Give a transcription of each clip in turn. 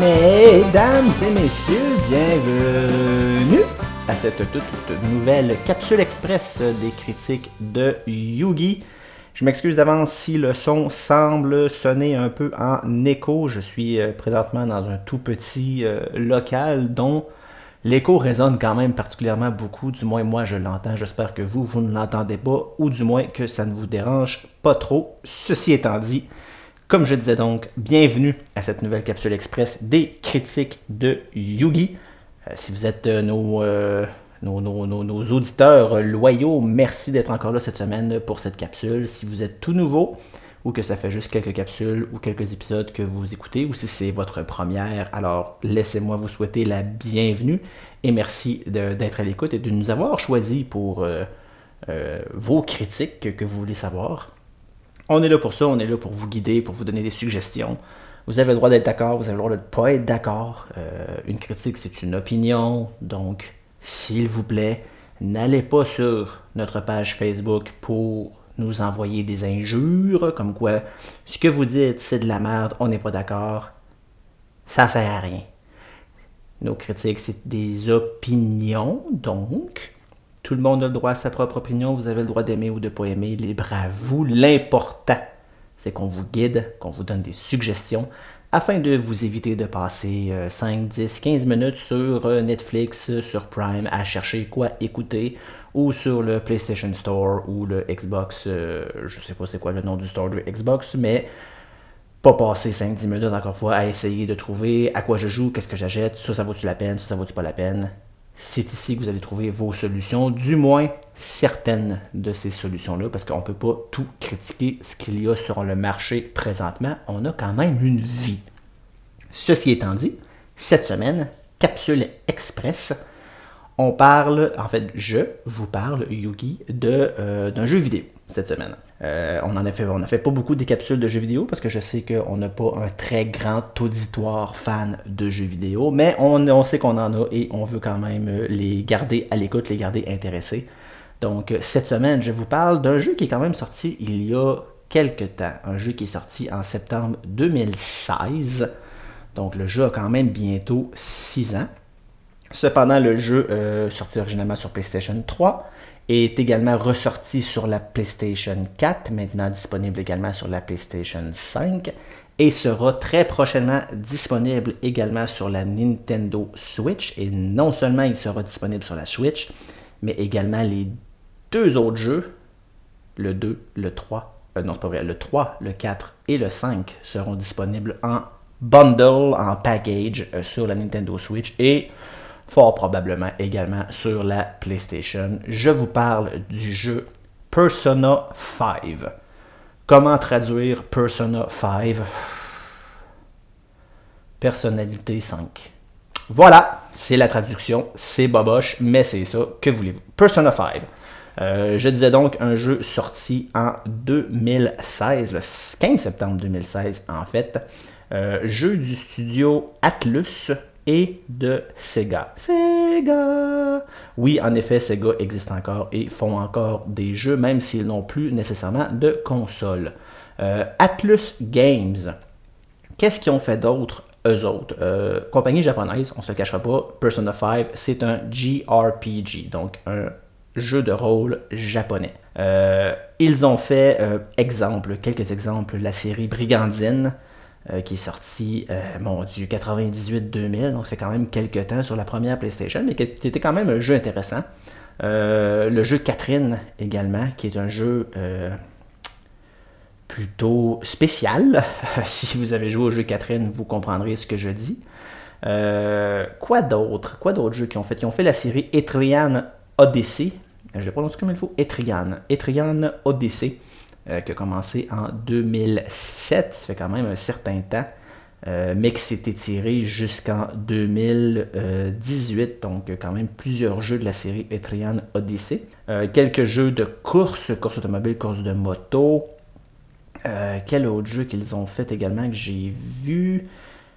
Mesdames et messieurs, bienvenue à cette toute, nouvelle capsule express des critiques de Yugi. Je m'excuse d'avance si le son semble sonner un peu en écho. Je suis euh, présentement dans un tout petit euh, local dont l'écho résonne quand même particulièrement beaucoup. Du moins, moi, je l'entends. J'espère que vous, vous ne l'entendez pas, ou du moins que ça ne vous dérange pas trop. Ceci étant dit, comme je disais donc, bienvenue à cette nouvelle capsule express des critiques de Yugi. Euh, si vous êtes euh, euh, nos, nos, auditeurs loyaux, merci d'être encore là cette semaine pour cette capsule. Si vous êtes tout nouveau ou que ça fait juste quelques capsules ou quelques épisodes que vous écoutez, ou si c'est votre première, alors laissez-moi vous souhaiter la bienvenue et merci d'être à l'écoute et de nous avoir choisi pour vos critiques que vous voulez savoir. On est là pour ça, on est là pour vous guider, pour vous donner des suggestions. Vous avez le droit d'être d'accord, vous avez le droit de ne pas être d'accord. Euh, une critique, c'est une opinion. Donc, s'il vous plaît, n'allez pas sur notre page Facebook pour nous envoyer des injures, comme quoi ce que vous dites, c'est de la merde, on n'est pas d'accord. Ça sert à rien. Nos critiques, c'est des opinions, donc tout le monde a le droit à sa propre opinion. Vous avez le droit d'aimer ou de ne pas aimer. Libre à vous. L'important, c'est qu'on vous guide, qu'on vous donne des suggestions afin de vous éviter de passer 5, 10, 15 minutes sur euh, Netflix, sur Prime à chercher quoi écouter ou sur le PlayStation Store ou le Xbox. Euh, je sais pas c'est quoi le nom du store de Xbox, mais pas passer 5-10 minutes encore fois à essayer de trouver à quoi je joue, qu'est-ce que j'achète, ça ça vaut-tu la peine, ça ça vaut-tu pas la peine c'est ici que vous allez trouver vos solutions, du moins certaines de ces solutions-là, parce qu'on ne peut pas tout critiquer ce qu'il y a sur le marché présentement. On a quand même une vie. Ceci étant dit, cette semaine, capsule express, on parle, en fait, je vous parle, Yugi, euh, d'un jeu vidéo cette semaine. Euh, on en a fait, pas beaucoup des capsules de jeux vidéo parce que je sais qu'on n'a pas un très grand auditoire fan de jeux vidéo, mais on, sait qu'on en a et on veut quand même les garder à l'écoute, les garder intéressés. Donc cette semaine, je vous parle d'un jeu qui est quand même sorti il y a quelques temps, un jeu qui est sorti en septembre 2016. Donc le jeu a quand même bientôt 6 ans. Cependant, le jeu euh, sorti originalement sur PlayStation 3 est également ressorti sur la PlayStation 4, maintenant disponible également sur la PlayStation 5 et sera très prochainement disponible également sur la Nintendo Switch. Et non seulement il sera disponible sur la Switch, mais également les deux autres jeux, le 2, le 3, euh, non pas vrai, le 3, le 4 et le 5 seront disponibles en bundle, en package euh, sur la Nintendo Switch et fort probablement également sur la PlayStation. Je vous parle du jeu Persona 5. Comment traduire Persona 5 Personnalité 5. Voilà, c'est la traduction, c'est boboche, mais c'est ça, que voulez-vous? Persona 5. Euh, je disais donc un jeu sorti en 2016, le 15 septembre 2016 en fait. Euh, jeu du studio Atlus, et de Sega. Sega! Oui, en effet, Sega existe encore et font encore des jeux, même s'ils n'ont plus nécessairement de console. Euh, Atlus Games. Qu'est-ce qu'ils ont fait d'autre, eux autres? Euh, compagnie japonaise, on se cachera pas, Persona 5, c'est un JRPG, donc un jeu de rôle japonais. Euh, ils ont fait, exemple, quelques exemples, la série Brigandine, euh, qui est sorti, euh, mon Dieu, 98-2000, donc c'est quand même quelques temps sur la première PlayStation, mais qui était quand même un jeu intéressant. Euh, le jeu Catherine également, qui est un jeu plutôt spécial. si vous avez joué au jeu Catherine, vous comprendrez ce que je dis. quoi d'autre? Quoi d'autres jeux qui ont fait? Ils ont fait la série Etrian Odyssey. Je prononce comme il faut Etrian. Etrian Odyssey. Euh, qui a commencé en 2007, ça fait quand même un certain temps, euh, mais qui s'est étiré jusqu'en 2018, donc quand même plusieurs jeux de la série Etrian Odyssey. Euh, quelques jeux de course, course automobile, course de moto. quel autre jeu qu'ils ont fait également que j'ai vu?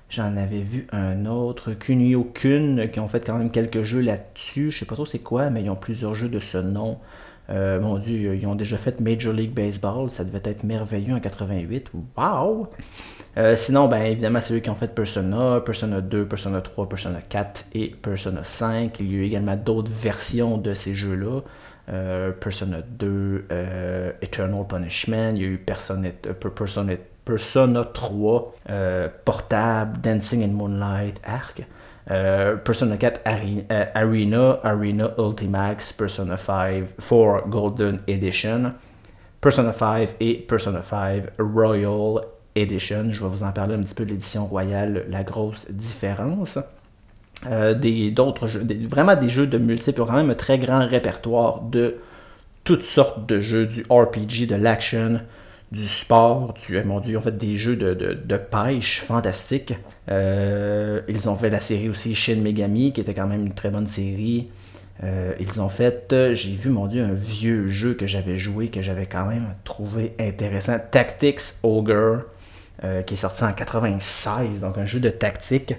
J'en avais vu un autre, Kunio Kun, qui ont fait quand même quelques jeux là-dessus. Je sais pas trop c'est quoi, mais ils ont plusieurs jeux de ce nom. Euh, mon Dieu, ils ont déjà fait Major League Baseball, ça devait être merveilleux en 88. Wow! Euh, sinon, ben, évidemment, c'est eux qui ont fait Persona, Persona 2, Persona 3, Persona 4 et Persona 5. Il y a eu également d'autres versions de ces jeux-là. Euh, Persona 2, Eternal Punishment, il y a eu Persona, Persona, Persona 3, Portable, Dancing in Moonlight, Arc. Euh, Persona 4 euh, Arena, Arena Ultimax, Persona 5 4 Golden Edition, Persona 5 et Persona 5 Royal Edition. Je vais vous en parler un petit peu l'édition royale, la grosse différence. Euh, des, vraiment des jeux de multiples, quand même un très grand répertoire de toutes sortes de jeux, du RPG, de l'action, du sport, du, mon Dieu, ils ont fait des jeux de, de, pêche fantastiques. Euh, ils ont fait la série aussi Shin Megami, qui était quand même une très bonne série. Euh, ils ont fait, euh, j'ai vu, mon Dieu, un vieux jeu que j'avais joué, que j'avais quand même trouvé intéressant, Tactics Ogre, qui est sorti en 96, donc un jeu de tactique.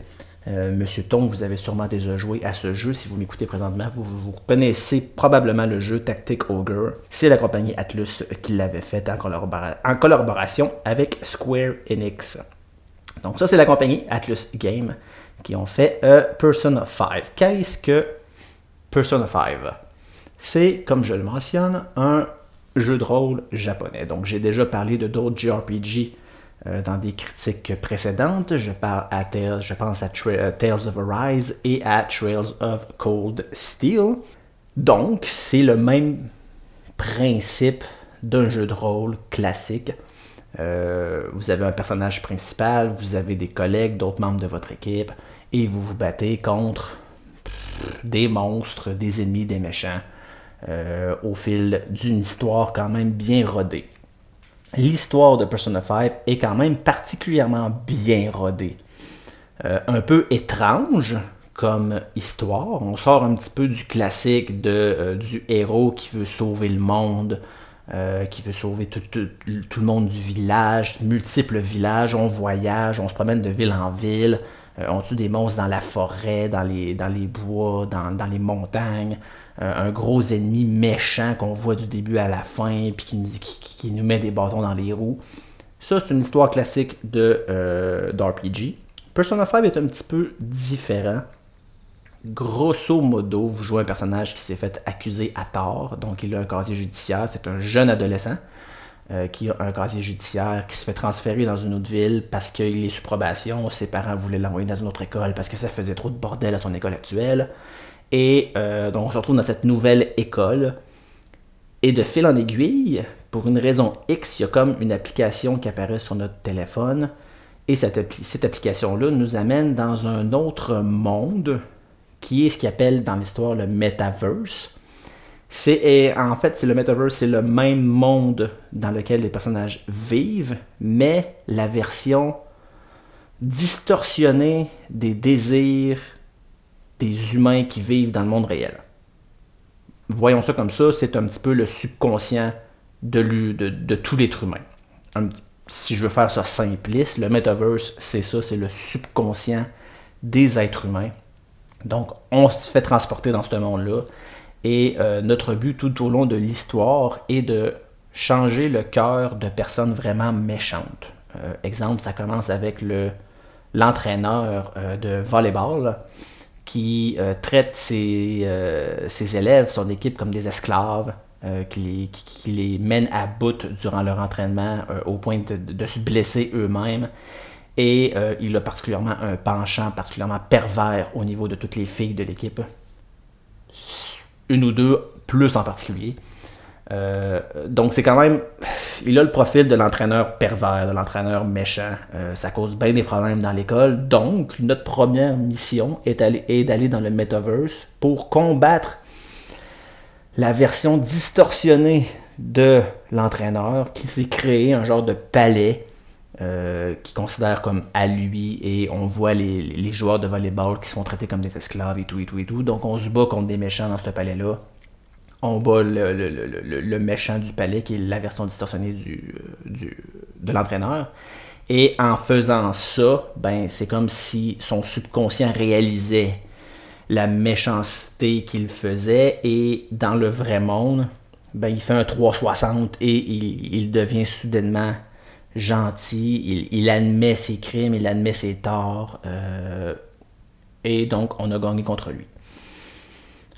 Euh, Monsieur Tong, vous avez sûrement déjà joué à ce jeu. Si vous m'écoutez présentement, vous, vous, connaissez probablement le jeu Tactic Ogre. C'est la compagnie Atlus qui l'avait fait en, collaboration avec Square Enix. Donc ça, c'est la compagnie Atlus Game qui ont fait euh, Persona 5. Qu'est-ce que Persona 5 C'est, comme je le mentionne, un jeu de rôle japonais. Donc j'ai déjà parlé de d'autres JRPG euh, dans des critiques précédentes. Je, parle à je pense à euh, Tales of Arise et à Trails of Cold Steel. Donc, c'est le même principe d'un jeu de rôle classique. Euh, vous avez un personnage principal, vous avez des collègues, d'autres membres de votre équipe, et vous vous battez contre des monstres, des ennemis, des méchants, au fil d'une histoire quand même bien rodée l'histoire de Persona 5 est quand même particulièrement bien rodée. Euh, un peu étrange comme histoire. On sort un petit peu du classique de, euh, du héros qui veut sauver le monde, euh, qui veut sauver tout, le monde du village, multiples villages. On voyage, on se promène de ville en ville. on tue des monstres dans la forêt, dans les, bois, dans les montagnes. Un gros ennemi méchant qu'on voit du début à la fin, puis qui nous, qui, nous met des bâtons dans les roues. Ça, c'est une histoire classique de euh, d'RPG. Persona 5 est un petit peu différent. Grosso modo, vous jouez un personnage qui s'est fait accuser à tort, donc il a un casier judiciaire, c'est un jeune adolescent euh, qui a un casier judiciaire, qui se fait transférer dans une autre ville parce qu'il est sous probation, ses parents voulaient l'envoyer dans une autre école parce que ça faisait trop de bordel à son école actuelle. Et euh, donc on se retrouve dans cette nouvelle école. Et de fil en aiguille, pour une raison X, il y a comme une application qui apparaît sur notre téléphone. Et cette, application-là nous amène dans un autre monde qui est ce qu'on appelle dans l'histoire le metaverse. C'est en fait c'est le metaverse, c'est le même monde dans lequel les personnages vivent, mais la version distorsionnée des désirs, des humains qui vivent dans le monde réel. Voyons ça comme ça, c'est un petit peu le subconscient de, de, tout l'être humain. si je veux faire ça simpliste, le metaverse, c'est ça, c'est le subconscient des êtres humains. Donc, on se fait transporter dans ce monde-là. Et euh, notre but tout au long de l'histoire est de changer le cœur de personnes vraiment méchantes. Euh, exemple, ça commence avec le, l'entraîneur euh, de volleyball qui euh, traite euh, ses, élèves, son équipe, comme des esclaves, euh, qui, les, mène à bout durant leur entraînement au point de, se blesser eux-mêmes. Et il a particulièrement un penchant particulièrement pervers au niveau de toutes les filles de l'équipe. Une ou deux plus en particulier. Euh, donc c'est quand même, il a le profil de l'entraîneur pervers, de l'entraîneur méchant. Euh, ça cause bien des problèmes dans l'école. Donc notre première mission est, d'aller dans le metaverse pour combattre la version distorsionnée de l'entraîneur qui s'est créé un genre de palais euh, qui considère comme à lui et on voit les, joueurs de volleyball qui sont traités comme des esclaves et tout et tout et tout. Donc on se bat contre des méchants dans ce palais-là on bat le, méchant du palais, qui est la version distorsionnée du, de l'entraîneur. Et en faisant ça, ben, c'est comme si son subconscient réalisait la méchanceté qu'il faisait et dans le vrai monde, ben, il fait un 360 et il, devient soudainement gentil, il, admet ses crimes, il admet ses torts, euh, et donc on a gagné contre lui.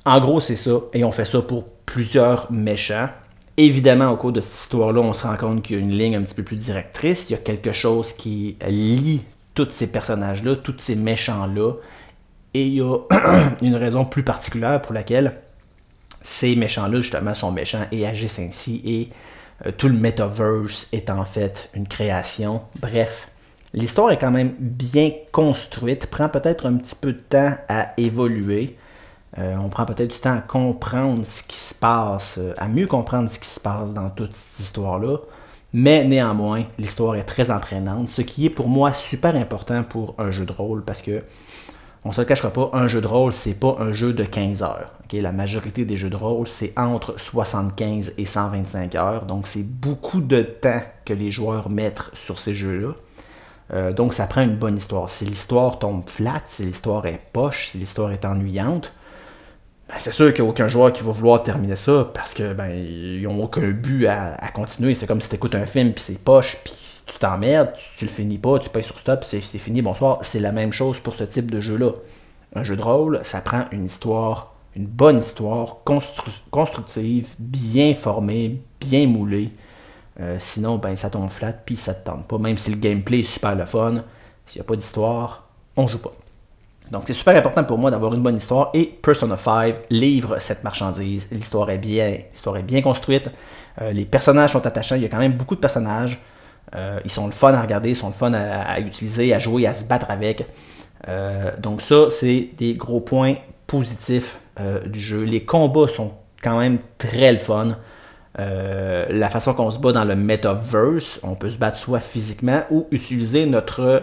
En gros, c'est ça, et on fait ça pour plusieurs méchants. Évidemment, au cours de cette histoire-là, on se rend compte qu'il y a une ligne un petit peu plus directrice, il y a quelque chose qui lie tous ces personnages-là, tous ces méchants-là, et il y a une raison plus particulière pour laquelle ces méchants-là, justement, sont méchants et agissent ainsi. Et euh, tout le metaverse est en fait une création. Bref, l'histoire est quand même bien construite, prend peut-être un petit peu de temps à évoluer. Euh, on prend peut-être du temps à comprendre ce qui se passe, euh, à mieux comprendre ce qui se passe dans toute cette histoire-là. Mais néanmoins, l'histoire est très entraînante, ce qui est pour moi super important pour un jeu de rôle parce que on se cachera pas, un jeu de rôle, c'est pas un jeu de 15 heures. La majorité des jeux de rôle, c'est entre 75 et 125 heures. Donc, c'est beaucoup de temps que les joueurs mettent sur ces jeux-là. Euh, donc, ça prend une bonne histoire. Si l'histoire tombe flat, si l'histoire est poche, si l'histoire est ennuyante, ben, c'est sûr qu'il n'y a aucun joueur qui va vouloir terminer ça parce que ben, ils n'ont aucun but à, continuer. C'est comme si tu écoutes un film puis c'est poche, puis tu t'emmerdes, tu, le finis pas, tu payes sur stop, c'est fini, bonsoir. C'est la même chose pour ce type de jeu-là. Un jeu de rôle, ça prend une histoire, une bonne histoire, constructive, bien formée, bien moulée. Euh, sinon, ben, ça tombe flat, puis ça te tente pas. Même si le gameplay est super le fun, s'il n'y a pas d'histoire, on joue pas. Donc c'est super important pour moi d'avoir une bonne histoire et Persona 5 livre cette marchandise. L'histoire est bien, l'histoire est bien construite. Euh, les personnages sont attachants. Il y a quand même beaucoup de personnages. Euh, ils sont le fun à regarder, ils sont le fun à, utiliser, à jouer, à se battre avec. Euh, donc ça, c'est des gros points positifs du jeu. Les combats sont quand même très le fun. la façon qu'on se bat dans le metaverse, on peut se battre soit physiquement ou utiliser notre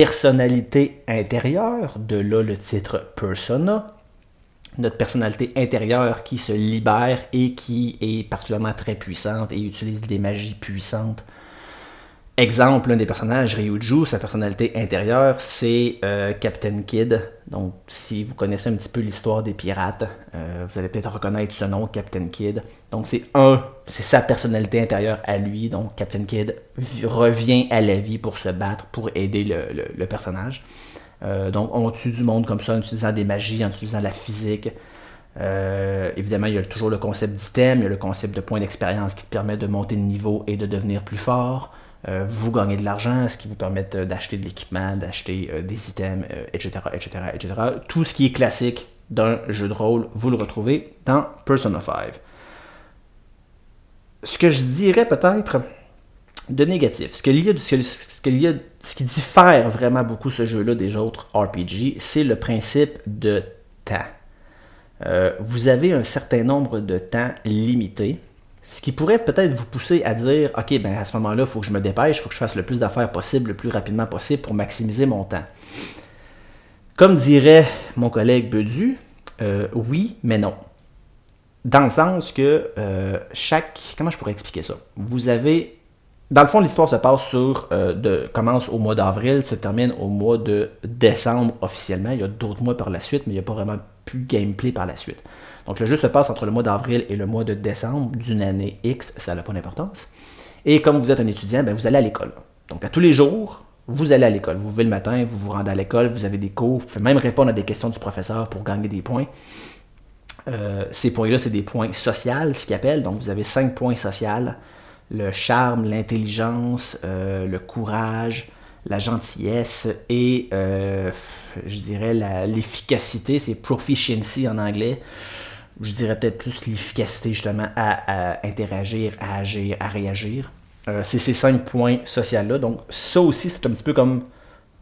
personnalité intérieure, de là le titre Persona, notre personnalité intérieure qui se libère et qui est particulièrement très puissante et utilise des magies puissantes Exemple, un des personnages, Ryuju, sa personnalité intérieure, c'est euh, Captain Kid. Donc, si vous connaissez un petit peu l'histoire des pirates, euh, vous allez peut-être reconnaître ce nom, Captain Kid. Donc, c'est un, c'est sa personnalité intérieure à lui. Donc, Captain Kid revient à la vie pour se battre, pour aider le, personnage. Euh, donc, on tue du monde comme ça en utilisant des magies, en utilisant la physique. évidemment, il y a toujours le concept d'item, il y a le concept de point d'expérience qui te permet de monter de niveau et de devenir plus fort. Euh, vous gagnez de l'argent, ce qui vous permet d'acheter de l'équipement, d'acheter euh, des items, etc., etc., etc. Tout ce qui est classique d'un jeu de rôle, vous le retrouvez dans Persona 5. Ce que je dirais peut-être de négatif, ce, y a, ce, qui diffère vraiment beaucoup ce jeu-là des autres RPG, c'est le principe de temps. Euh, vous avez un certain nombre de temps limité ce qui pourrait peut-être vous pousser à dire Ok, ben à ce moment-là, il faut que je me dépêche, il faut que je fasse le plus d'affaires possible, le plus rapidement possible pour maximiser mon temps. Comme dirait mon collègue Bedu, euh, oui, mais non. Dans le sens que euh, chaque. Comment je pourrais expliquer ça? Vous avez. Dans le fond, l'histoire se passe sur. Euh, commence au mois d'avril, se termine au mois de décembre officiellement. Il y a d'autres mois par la suite, mais il n'y a pas vraiment plus de gameplay par la suite. Donc le jeu se passe entre le mois d'avril et le mois de décembre d'une année X, ça n'a pas d'importance. Et comme vous êtes un étudiant, ben, vous allez à l'école. Donc à tous les jours, vous allez à l'école. Vous levez le matin, vous vous rendez à l'école, vous avez des cours, vous pouvez même répondre à des questions du professeur pour gagner des points. Euh, ces points-là, c'est des points sociaux, ce qu'ils appellent. Donc vous avez cinq points sociaux le charme, l'intelligence, euh, le courage, la gentillesse et, euh, je dirais, l'efficacité. C'est proficiency en anglais je dirais peut-être plus l'efficacité justement à, interagir, à agir, à réagir. Euh, c'est ces cinq points sociaux-là. Donc ça aussi, c'est un petit peu comme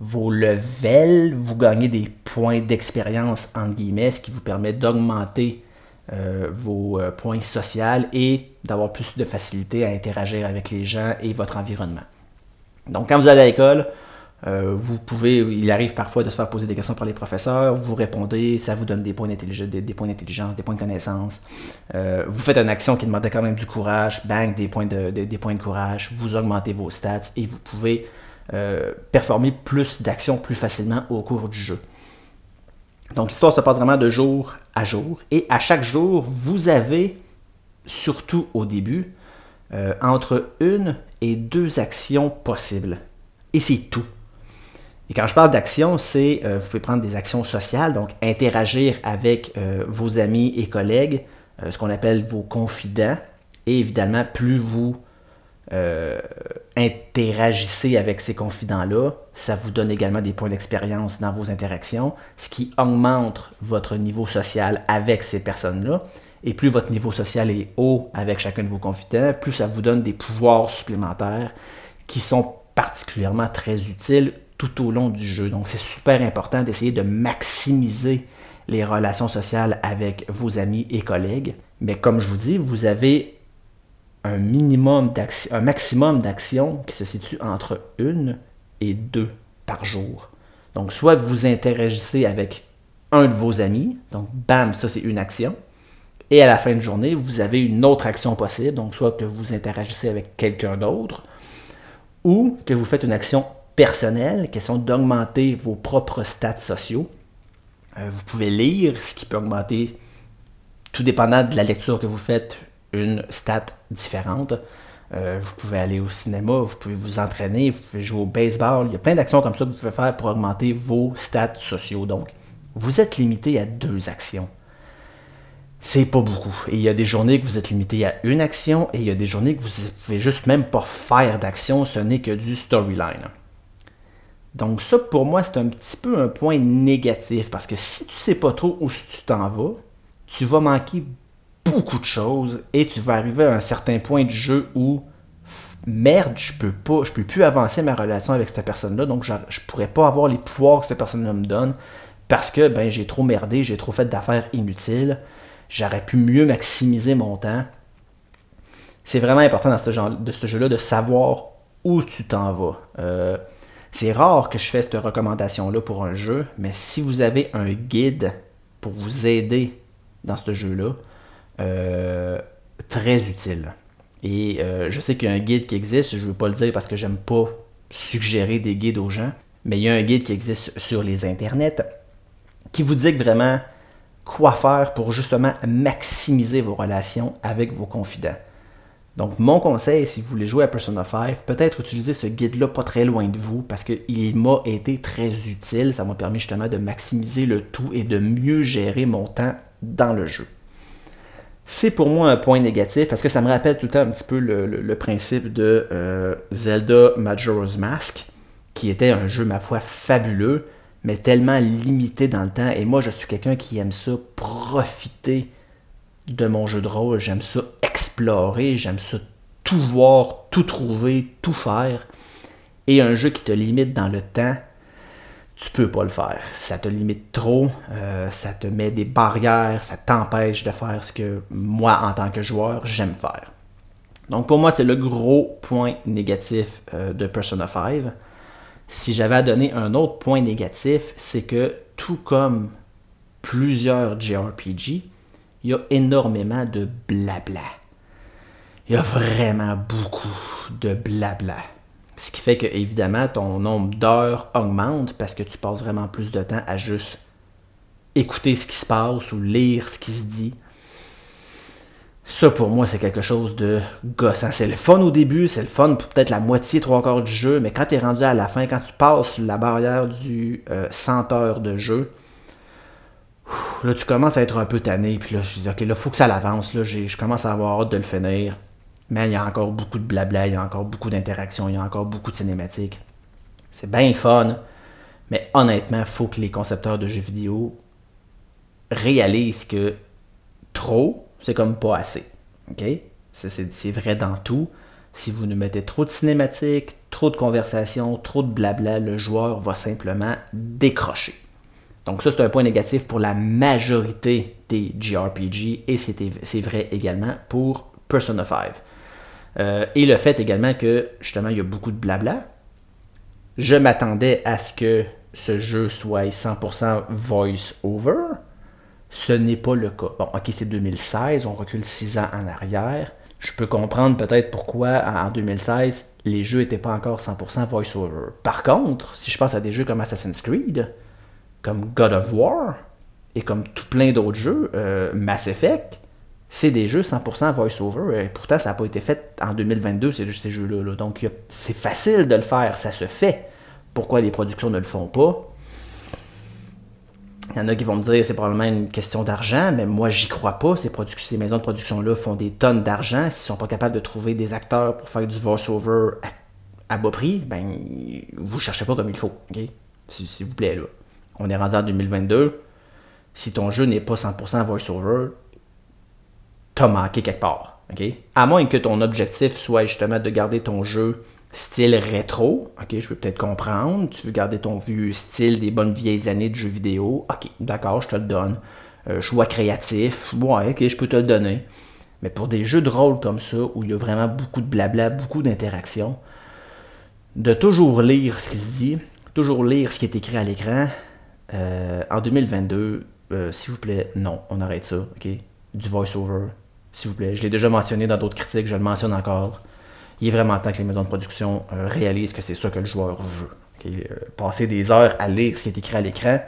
vos levels. Vous gagnez des points d'expérience, entre guillemets, ce qui vous permet d'augmenter euh, vos euh, points sociaux et d'avoir plus de facilité à interagir avec les gens et votre environnement. Donc quand vous allez à l'école, euh, vous pouvez, il arrive parfois de se faire poser des questions par les professeurs, vous répondez, ça vous donne des points d'intelligence, des, points des points de connaissance. Euh, vous faites une action qui demandait quand même du courage, bang, des points de, des points de courage, vous augmentez vos stats et vous pouvez euh, performer plus d'actions plus facilement au cours du jeu. Donc l'histoire se passe vraiment de jour à jour et à chaque jour, vous avez surtout au début, entre une et deux actions possibles. Et c'est tout. Et quand je parle d'action, c'est, euh, vous pouvez prendre des actions sociales, donc interagir avec euh, vos amis et collègues, ce qu'on appelle vos confidents. Et évidemment, plus vous interagissez avec ces confidents-là, ça vous donne également des points d'expérience dans vos interactions, ce qui augmente votre niveau social avec ces personnes-là. Et plus votre niveau social est haut avec chacun de vos confidents, plus ça vous donne des pouvoirs supplémentaires qui sont particulièrement très utiles tout au long du jeu. Donc c'est super important d'essayer de maximiser les relations sociales avec vos amis et collègues. Mais comme je vous dis, vous avez un minimum un maximum d'actions qui se situe entre une et deux par jour. Donc soit vous interagissez avec un de vos amis, donc bam, ça c'est une action. Et à la fin de journée, vous avez une autre action possible, donc soit que vous interagissez avec quelqu'un d'autre, ou que vous faites une action personnelle, qui sont d'augmenter vos propres stats sociaux. Euh, vous pouvez lire, ce qui peut augmenter, tout dépendant de la lecture que vous faites, une stat différente. Euh, vous pouvez aller au cinéma, vous pouvez vous entraîner, vous pouvez jouer au baseball. Il y a plein d'actions comme ça que vous pouvez faire pour augmenter vos stats sociaux. Donc, vous êtes limité à deux actions c'est pas beaucoup. Et il y a des journées que vous êtes limité à une action et il y a des journées que vous pouvez juste même pas faire d'action, ce n'est que du storyline. Donc ça pour moi c'est un petit peu un point négatif parce que si tu sais pas trop où tu t'en vas, tu vas manquer beaucoup de choses et tu vas arriver à un certain point du jeu où merde, je peux pas, je peux plus avancer ma relation avec cette personne-là, donc je, je pourrais pas avoir les pouvoirs que cette personne-là me donne parce que ben j'ai trop merdé, j'ai trop fait d'affaires inutiles j'aurais pu mieux maximiser mon temps. C'est vraiment important dans ce genre de ce jeu-là de savoir où tu t'en vas. Euh, c'est rare que je fasse cette recommandation-là pour un jeu, mais si vous avez un guide pour vous aider dans ce jeu-là, euh, très utile. Et euh, je sais qu'il y a un guide qui existe, je ne veux pas le dire parce que j'aime pas suggérer des guides aux gens, mais il y a un guide qui existe sur les internets qui vous dit vraiment quoi faire pour justement maximiser vos relations avec vos confidents. Donc, mon conseil, si vous voulez jouer à Persona 5, peut-être utiliser ce guide-là pas très loin de vous parce qu'il m'a été très utile. Ça m'a permis justement de maximiser le tout et de mieux gérer mon temps dans le jeu. C'est pour moi un point négatif parce que ça me rappelle tout le temps un petit peu le, principe de euh, Zelda Majora's Mask, qui était un jeu, ma foi, fabuleux, mais tellement limité dans le temps. Et moi, je suis quelqu'un qui aime ça profiter de mon jeu de rôle. J'aime ça explorer, j'aime ça tout voir, tout trouver, tout faire. Et un jeu qui te limite dans le temps, tu peux pas le faire. Ça te limite trop, euh, ça te met des barrières, ça t'empêche de faire ce que moi, en tant que joueur, j'aime faire. Donc pour moi, c'est le gros point négatif euh, de Persona 5. Si j'avais à donner un autre point négatif, c'est que tout comme plusieurs JRPG, il y a énormément de blabla. Il y a vraiment beaucoup de blabla. Ce qui fait que, évidemment, ton nombre d'heures augmente parce que tu passes vraiment plus de temps à juste écouter ce qui se passe ou lire ce qui se dit ça, pour moi, c'est quelque chose de gossant. C'est le fun au début, c'est le fun pour peut-être la moitié, trois quarts du jeu, mais quand tu es rendu à la fin, quand tu passes la barrière du 100 euh, heures de jeu, là, tu commences à être un peu tanné, puis là, je dis, ok, là, faut que ça l'avance, là, je commence à avoir hâte de le finir. Mais il y a encore beaucoup de blabla, il y a encore beaucoup d'interactions, il y a encore beaucoup de cinématiques. C'est bien fun, mais honnêtement, faut que les concepteurs de jeux vidéo réalisent que trop, c'est comme pas assez. OK? C'est vrai dans tout. Si vous nous mettez trop de cinématiques, trop de conversations, trop de blabla, le joueur va simplement décrocher. Donc ça, c'est un point négatif pour la majorité des JRPG et c'est vrai également pour Persona 5. Euh, et le fait également que justement il y a beaucoup de blabla. Je m'attendais à ce que ce jeu soit 100% voice over. Ce n'est pas le cas. Bon, ok, c'est 2016, on recule 6 ans en arrière. Je peux comprendre peut-être pourquoi en 2016, les jeux n'étaient pas encore 100% voice-over. Par contre, si je pense à des jeux comme Assassin's Creed, comme God of War, et comme tout plein d'autres jeux, euh, Mass Effect, c'est des jeux 100% voice-over. Et pourtant, ça n'a pas été fait en 2022, ces, jeux-là. Donc, c'est facile de le faire, ça se fait. Pourquoi les productions ne le font pas? Il y en a qui vont me dire c'est probablement une question d'argent, mais moi j'y crois pas. Ces, maisons de production-là font des tonnes d'argent. S'ils sont pas capables de trouver des acteurs pour faire du voice-over à, bas prix, ben vous cherchez pas comme il faut. S'il vous plaît là. On est rendu en 2022. Si ton jeu n'est pas 100% voice-over, t'as manqué quelque part. À moins que ton objectif soit justement de garder ton jeu style rétro, ok, je peux peut-être comprendre. Tu veux garder ton vieux style des bonnes vieilles années de jeux vidéo, ok, d'accord, je te le donne. Euh, choix créatif, ouais, ok, je peux te le donner. Mais pour des jeux de rôle comme ça, où il y a vraiment beaucoup de blabla, beaucoup d'interactions, de toujours lire ce qui se dit, toujours lire ce qui est écrit à l'écran, euh, en 2022, euh, s'il vous plaît, non, on arrête ça, ok? Du voice-over, s'il vous plaît. Je l'ai déjà mentionné dans d'autres critiques, je le mentionne encore il est vraiment temps que les maisons de production euh, réalisent que c'est ça que le joueur veut. Euh, passer des heures à lire ce qui est écrit à l'écran,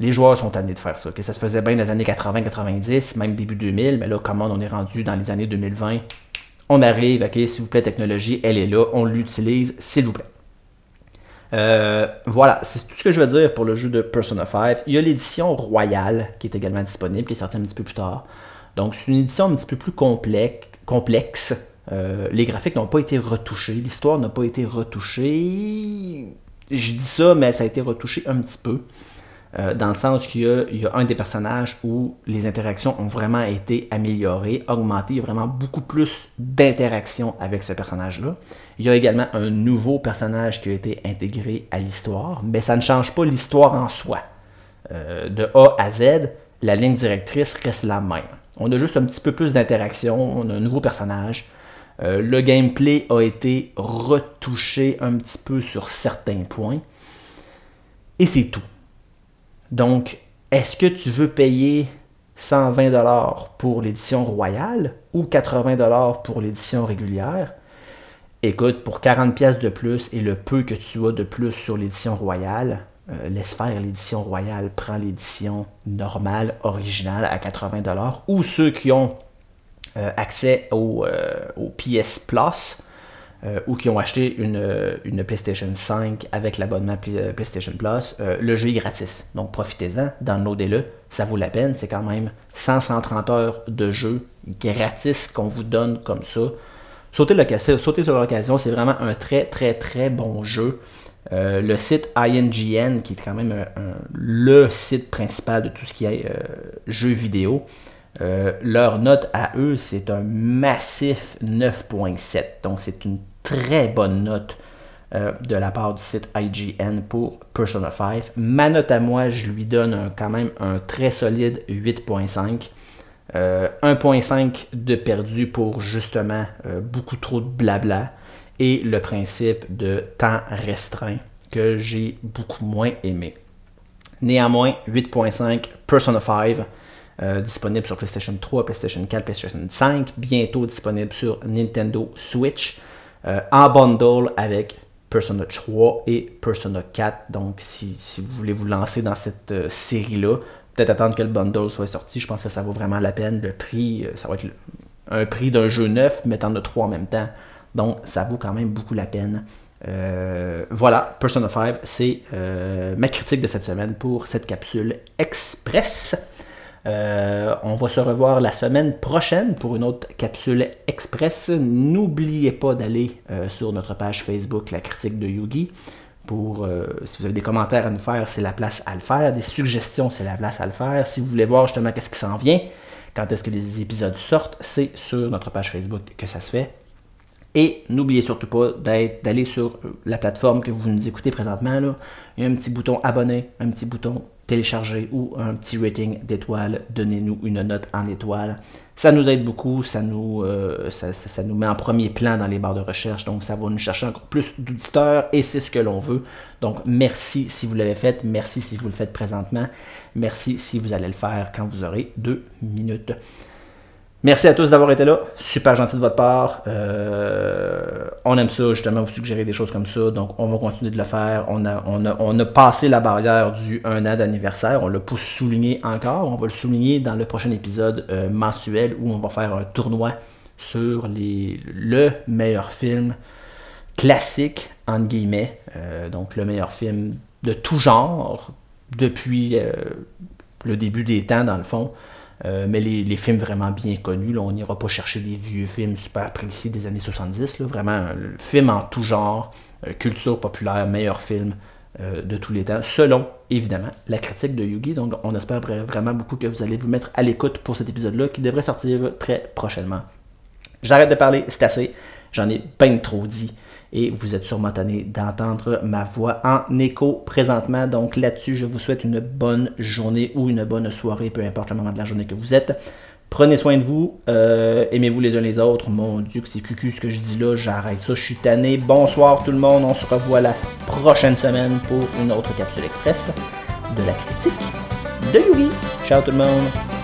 les joueurs sont amenés de faire ça. Ça se faisait bien dans les années 80-90, même début 2000, mais là, comment on est rendu dans les années 2020 On arrive, ok, s'il vous plaît, technologie, elle est là, on l'utilise, s'il vous plaît. Euh, voilà, c'est tout ce que je veux dire pour le jeu de Persona 5. Il y a l'édition royale qui est également disponible, qui est sortie un petit peu plus tard. Donc, c'est une édition un petit peu plus complexe, euh, les graphiques n'ont pas été retouchés, l'histoire n'a pas été retouchée. Je dis ça, mais ça a été retouché un petit peu. Euh, dans le sens qu'il y, a un des personnages où les interactions ont vraiment été améliorées, augmentées. Il y a vraiment beaucoup plus d'interactions avec ce personnage-là. Il y a également un nouveau personnage qui a été intégré à l'histoire, mais ça ne change pas l'histoire en soi. Euh, de A à Z, la ligne directrice reste la même. On a juste un petit peu plus d'interaction, on a un nouveau personnage, euh, le gameplay a été retouché un petit peu sur certains points. Et c'est tout. Donc, est-ce que tu veux payer 120$ pour l'édition royale ou 80$ pour l'édition régulière? Écoute, pour 40$ de plus et le peu que tu as de plus sur l'édition royale, euh, laisse faire l'édition royale, prends l'édition normale, originale à 80$. Ou ceux qui ont euh, accès au, euh, PS Plus euh, ou qui ont acheté une, PlayStation 5 avec l'abonnement PlayStation Plus, le jeu est gratis. Donc profitez-en, downloadez-le, ça vaut la peine. C'est quand même 100-130 heures de jeu gratis qu'on vous donne comme ça. Sautez, sautez sur l'occasion, c'est vraiment un très très très bon jeu. le site INGN, qui est quand même le site principal de tout ce qui est jeux vidéo, euh, leur note à eux, c'est un massif 9.7. Donc c'est une très bonne note euh, de la part du site IGN pour Persona 5. Ma note à moi, je lui donne quand même un très solide 8.5. 1.5 euh, de perdu pour justement beaucoup trop de blabla et le principe de temps restreint que j'ai beaucoup moins aimé. Néanmoins, 8.5 Persona 5 euh, disponible sur PlayStation 3, PlayStation 4, PlayStation 5, bientôt disponible sur Nintendo Switch, euh, en bundle avec Persona 3 et Persona 4. Donc, si, vous voulez vous lancer dans cette euh, série-là, peut-être attendre que le bundle soit sorti. Je pense que ça vaut vraiment la peine. Le prix, ça va être un prix d'un jeu neuf, mais t'en as trois en même temps. Donc, ça vaut quand même beaucoup la peine. voilà, Persona 5, c'est ma critique de cette semaine pour cette capsule express. Euh, on va se revoir la semaine prochaine pour une autre capsule express. N'oubliez pas d'aller euh, sur notre page Facebook, la critique de Yugi. Pour, euh, si vous avez des commentaires à nous faire, c'est la place à le faire. Des suggestions, c'est la place à le faire. Si vous voulez voir justement qu'est-ce qui s'en vient, quand est-ce que les épisodes sortent, c'est sur notre page Facebook que ça se fait. Et n'oubliez surtout pas d'aller sur la plateforme que vous nous écoutez présentement. Il y a un petit bouton abonner, un petit bouton télécharger ou un petit rating d'étoiles, donnez-nous une note en étoiles. Ça nous aide beaucoup, ça nous, euh, ça, nous met en premier plan dans les barres de recherche, donc ça va nous chercher encore plus d'auditeurs et c'est ce que l'on veut. Donc merci si vous l'avez fait, merci si vous le faites présentement, merci si vous allez le faire quand vous aurez deux minutes. Merci à tous d'avoir été là. Super gentil de votre part. Euh, on aime ça, justement, vous suggérer des choses comme ça. Donc, on va continuer de le faire. On a, on a, on a passé la barrière du 1 an d'anniversaire. On l'a pas souligné encore. On va le souligner dans le prochain épisode euh, mensuel où on va faire un tournoi sur les, le meilleur film classique, entre guillemets. Euh, donc, le meilleur film de tout genre depuis le début des temps, dans le fond. Euh, mais les, films vraiment bien connus, là, on n'ira pas chercher des vieux films super précis des années 70. Là, vraiment, le film en tout genre, euh, culture populaire, meilleur film euh, de tous les temps, selon, évidemment, la critique de Yugi. Donc, on espère vraiment beaucoup que vous allez vous mettre à l'écoute pour cet épisode-là, qui devrait sortir très prochainement. J'arrête de parler, c'est assez. J'en ai peine trop dit et vous êtes sûrement tanné d'entendre ma voix en écho présentement. Donc là-dessus, je vous souhaite une bonne journée ou une bonne soirée, peu importe le moment de la journée que vous êtes. Prenez soin de vous, euh, aimez-vous les uns les autres. Mon Dieu, que c'est cucu ce que je dis là, j'arrête ça, je suis tanné. Bonsoir tout le monde, on se revoit la prochaine semaine pour une autre capsule express de la critique de Yugi. Ciao tout le monde!